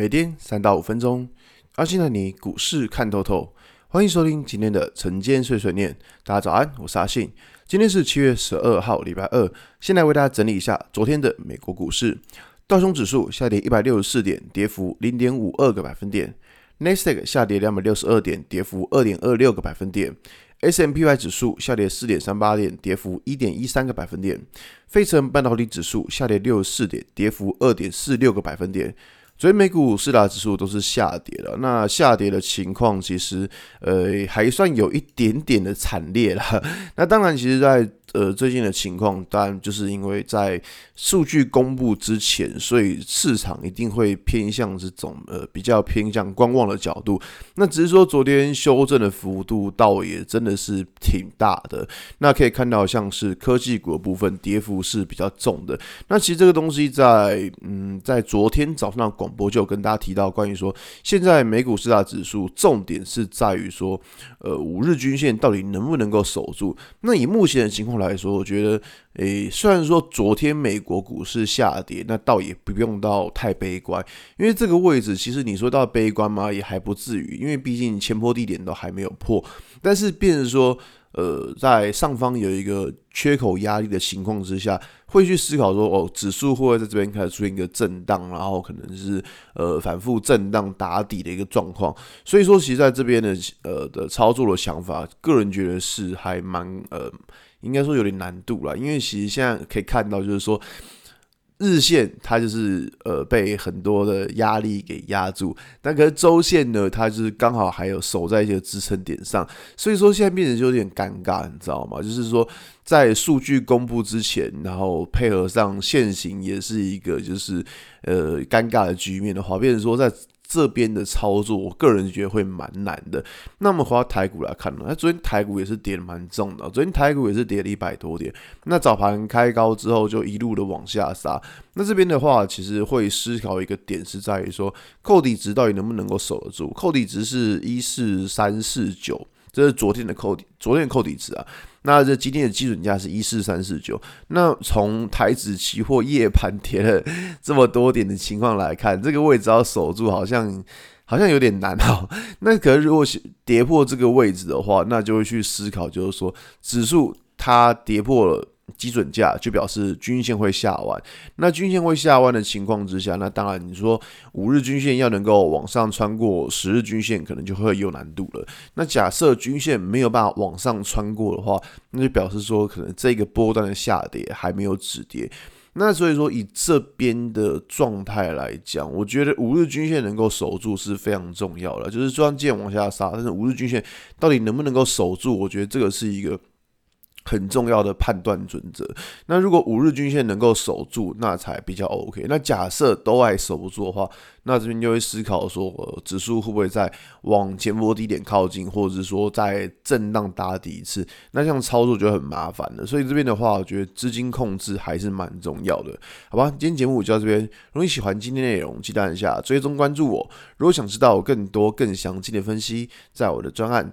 每天三到五分钟，阿信带你股市看透透。欢迎收听今天的晨间碎碎念。大家早安，我是阿信。今天是七月十二号，礼拜二。先来为大家整理一下昨天的美国股市。道琼指数下跌一百六十四点，跌幅零点五二个百分点。纳斯达克下跌两百六十二点，跌幅二点二六个百分点。S M P Y 指数下跌四点三八点，跌幅一点一三个百分点。费城半导体指数下跌六十四点，跌幅二点四六个百分点。所以美股四大指数都是下跌了，那下跌的情况其实呃还算有一点点的惨烈了。那当然，其实在呃，最近的情况，当然就是因为在数据公布之前，所以市场一定会偏向这种呃比较偏向观望的角度。那只是说昨天修正的幅度倒也真的是挺大的。那可以看到，像是科技股的部分跌幅是比较重的。那其实这个东西在嗯在昨天早上的广播就跟大家提到，关于说现在美股四大指数重点是在于说呃五日均线到底能不能够守住。那以目前的情况来说，我觉得，诶、虽然说昨天美国股市下跌，那倒也不用到太悲观，因为这个位置其实你说到悲观嘛？也还不至于，因为毕竟前坡低点都还没有破。但是，变成说，呃，在上方有一个缺口压力的情况之下，会去思考说，哦，指数会不会在这边开始出现一个震荡，然后可能是呃反复震荡打底的一个状况。所以说，其实在这边的呃的操作的想法，个人觉得是还蛮呃。应该说有点难度了，因为其实现在可以看到，就是说日线它就是呃被很多的压力给压住，但可是周线呢，它就是刚好还有守在一些支撑点上，所以说现在变成就有点尴尬，你知道吗？就是说在数据公布之前，然后配合上现行也是一个就是呃尴尬的局面的话，变成说在。这边的操作，我个人觉得会蛮难的。那么回到台股来看呢，那昨天台股也是跌的蛮重的，昨天台股也是跌了一百多点。那早盘开高之后，就一路的往下杀。那这边的话，其实会思考一个点是在于说，扣底值到底能不能够守得住？扣底值是一四三四九，这是昨天的扣底，昨天的扣底值啊。那这今天的基准价是一四三四九。那从台指期货夜盘跌了这么多点的情况来看，这个位置要守住，好像好像有点难哦。那可是如果是跌破这个位置的话，那就会去思考，就是说指数它跌破了。基准价就表示均线会下弯，那均线会下弯的情况之下，那当然你说五日均线要能够往上穿过十日均线，可能就会有难度了。那假设均线没有办法往上穿过的话，那就表示说可能这个波段的下跌还没有止跌。那所以说以这边的状态来讲，我觉得五日均线能够守住是非常重要的。就是虽然往下杀，但是五日均线到底能不能够守住，我觉得这个是一个。很重要的判断准则。那如果五日均线能够守住，那才比较 OK。那假设都还守不住的话，那这边就会思考说，呃，指数会不会再往前波低点靠近，或者是说再震荡打底一次？那这样操作就很麻烦了。所以这边的话，我觉得资金控制还是蛮重要的，好吧？今天节目就到这边。如果你喜欢今天内容，记得按下追踪关注我。如果想知道更多更详尽的分析，在我的专案